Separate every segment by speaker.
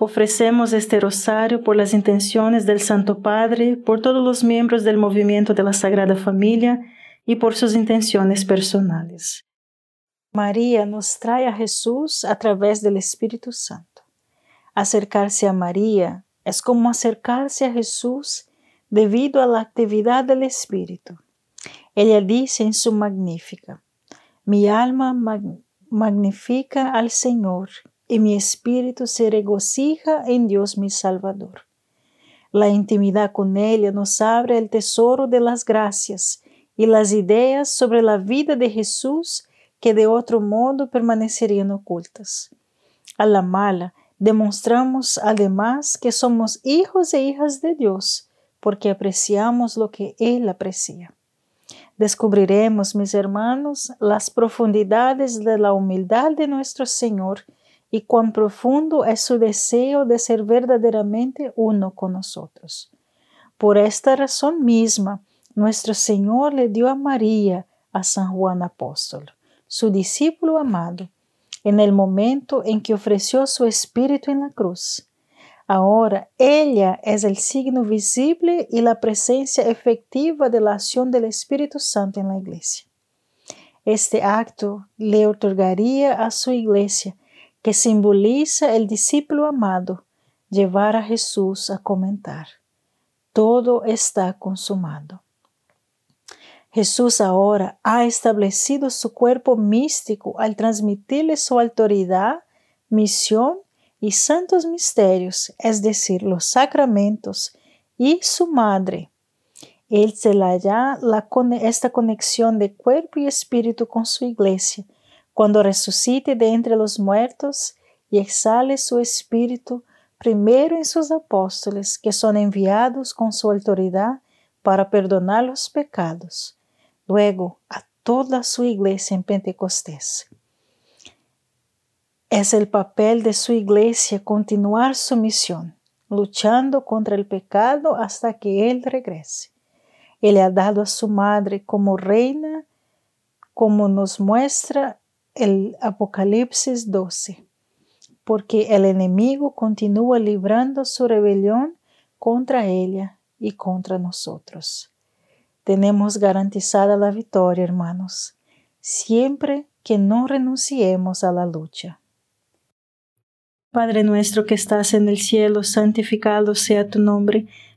Speaker 1: Ofrecemos este rosario por las intenciones del Santo Padre, por todos los miembros del movimiento de la Sagrada Familia y por sus intenciones personales. María nos trae a Jesús a través del Espíritu Santo. Acercarse a María es como acercarse a Jesús debido a la actividad del Espíritu. Ella dice en su magnífica, mi alma magnifica al Señor y mi espíritu se regocija en Dios mi Salvador. La intimidad con ella nos abre el tesoro de las gracias y las ideas sobre la vida de Jesús que de otro modo permanecerían ocultas. A la mala, demostramos además que somos hijos e hijas de Dios, porque apreciamos lo que Él aprecia. Descubriremos, mis hermanos, las profundidades de la humildad de nuestro Señor y cuán profundo es su deseo de ser verdaderamente uno con nosotros. Por esta razón misma, nuestro Señor le dio a María, a San Juan Apóstol, su discípulo amado, en el momento en que ofreció su espíritu en la cruz. Ahora ella es el signo visible y la presencia efectiva de la acción del Espíritu Santo en la iglesia. Este acto le otorgaría a su iglesia que simboliza el discípulo amado, llevar a Jesús a comentar. Todo está consumado. Jesús ahora ha establecido su cuerpo místico al transmitirle su autoridad, misión y santos misterios, es decir, los sacramentos, y su madre. Él se la da esta conexión de cuerpo y espíritu con su iglesia, cuando resucite de entre los muertos y exhale su espíritu primero en sus apóstoles, que son enviados con su autoridad para perdonar los pecados, luego a toda su iglesia en Pentecostés. Es el papel de su iglesia continuar su misión, luchando contra el pecado hasta que Él regrese. Él ha dado a su madre como reina, como nos muestra el Apocalipsis 12, porque el enemigo continúa librando su rebelión contra ella y contra nosotros. Tenemos garantizada la victoria, hermanos, siempre que no renunciemos a la lucha. Padre nuestro que estás en el cielo, santificado sea tu nombre,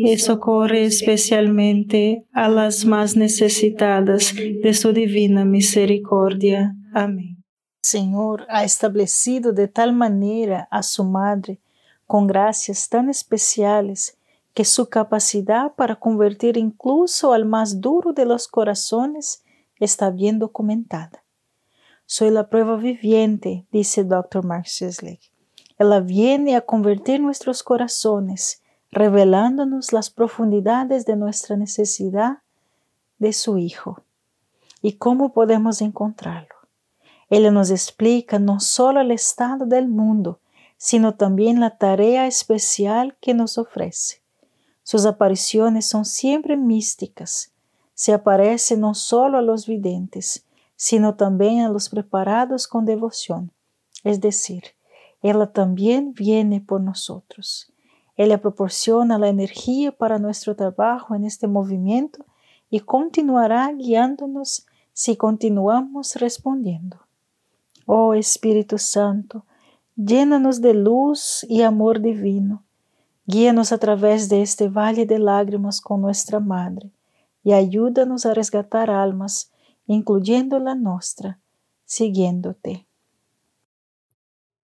Speaker 2: y socorre especialmente a las más necesitadas de su divina misericordia. Amén.
Speaker 1: Señor ha establecido de tal manera a su madre con gracias tan especiales que su capacidad para convertir incluso al más duro de los corazones está bien documentada. Soy la prueba viviente, dice Dr. Mark Sisley. Ella viene a convertir nuestros corazones, revelándonos las profundidades de nuestra necesidad de su Hijo y cómo podemos encontrarlo. Ella nos explica no solo el estado del mundo, sino también la tarea especial que nos ofrece. Sus apariciones son siempre místicas. Se aparece no solo a los videntes, sino también a los preparados con devoción. Es decir, ella también viene por nosotros. Ella proporciona la energía para nuestro trabajo en este movimiento y continuará guiándonos si continuamos respondiendo. Oh Espíritu Santo, llénanos de luz y amor divino. Guíanos a través de este valle de lágrimas con nuestra Madre y ayúdanos a resgatar almas, incluyendo la nuestra, siguiéndote.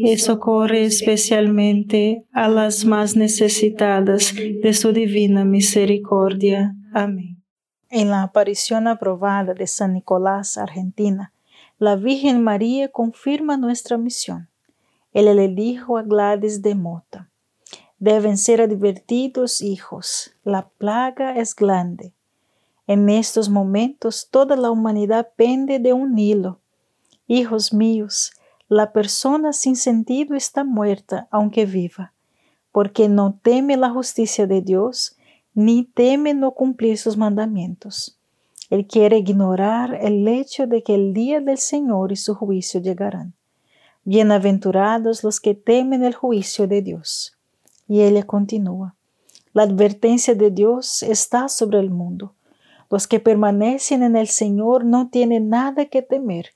Speaker 2: y socorre especialmente a las más necesitadas de su divina misericordia. Amén.
Speaker 1: En la aparición aprobada de San Nicolás, Argentina, la Virgen María confirma nuestra misión. Él le dijo a Gladys de Mota, deben ser advertidos hijos, la plaga es grande. En estos momentos toda la humanidad pende de un hilo. Hijos míos, la persona sin sentido está muerta aunque viva, porque no teme la justicia de Dios, ni teme no cumplir sus mandamientos. Él quiere ignorar el hecho de que el día del Señor y su juicio llegarán. Bienaventurados los que temen el juicio de Dios. Y ella continúa. La advertencia de Dios está sobre el mundo. Los que permanecen en el Señor no tienen nada que temer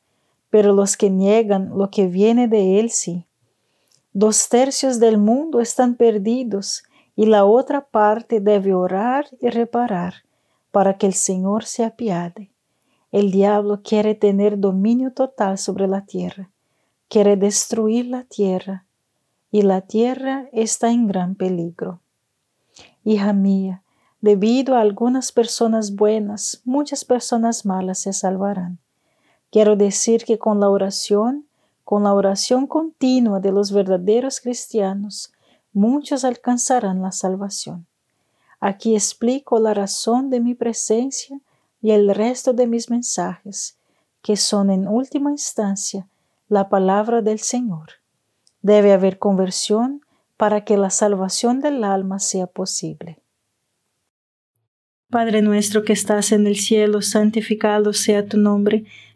Speaker 1: pero los que niegan lo que viene de Él sí. Dos tercios del mundo están perdidos y la otra parte debe orar y reparar para que el Señor se apiade. El diablo quiere tener dominio total sobre la tierra, quiere destruir la tierra, y la tierra está en gran peligro. Hija mía, debido a algunas personas buenas, muchas personas malas se salvarán. Quiero decir que con la oración, con la oración continua de los verdaderos cristianos, muchos alcanzarán la salvación. Aquí explico la razón de mi presencia y el resto de mis mensajes, que son en última instancia la palabra del Señor. Debe haber conversión para que la salvación del alma sea posible.
Speaker 2: Padre nuestro que estás en el cielo, santificado sea tu nombre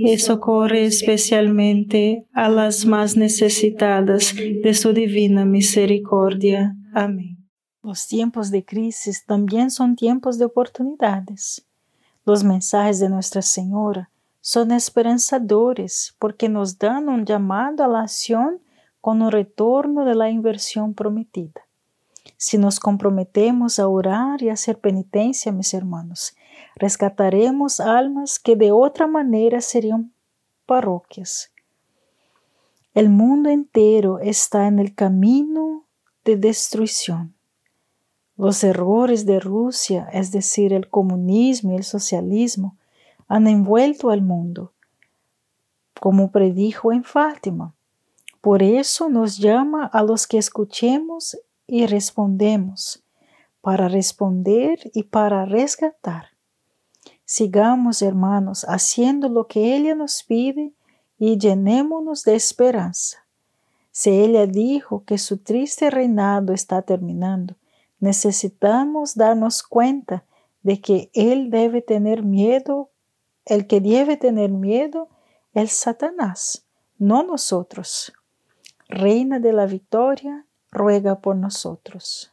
Speaker 2: y socorre especialmente a las más necesitadas de su divina misericordia. Amén.
Speaker 1: Los tiempos de crisis también son tiempos de oportunidades. Los mensajes de Nuestra Señora son esperanzadores porque nos dan un llamado a la acción con un retorno de la inversión prometida. Si nos comprometemos a orar y hacer penitencia, mis hermanos, rescataremos almas que de otra manera serían parroquias. El mundo entero está en el camino de destrucción. Los errores de Rusia, es decir, el comunismo y el socialismo, han envuelto al mundo, como predijo en Fátima. Por eso nos llama a los que escuchemos y respondemos, para responder y para resgatar. Sigamos, hermanos, haciendo lo que ella nos pide y llenémonos de esperanza. Si ella dijo que su triste reinado está terminando, necesitamos darnos cuenta de que él debe tener miedo, el que debe tener miedo es Satanás, no nosotros. Reina de la victoria, ruega por nosotros.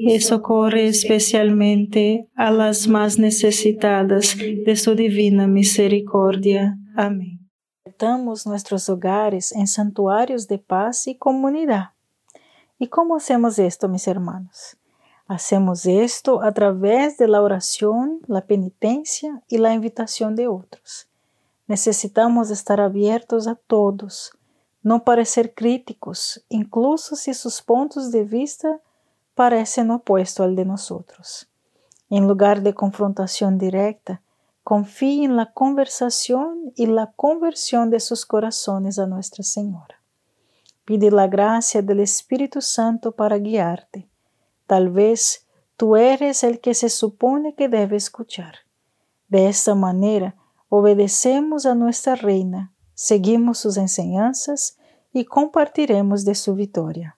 Speaker 2: y socorre especialmente a las más necesitadas de su divina misericordia. Amén.
Speaker 1: Convertamos nuestros hogares en santuarios de paz y comunidad. ¿Y cómo hacemos esto, mis hermanos? Hacemos esto a través de la oración, la penitencia y la invitación de otros. Necesitamos estar abiertos a todos, no parecer críticos, incluso si sus puntos de vista parecen opuesto al de nosotros. En lugar de confrontación directa, confíe en la conversación y la conversión de sus corazones a Nuestra Señora. Pide la gracia del Espíritu Santo para guiarte. Tal vez tú eres el que se supone que debe escuchar. De esta manera, obedecemos a nuestra Reina, seguimos sus enseñanzas y compartiremos de su victoria.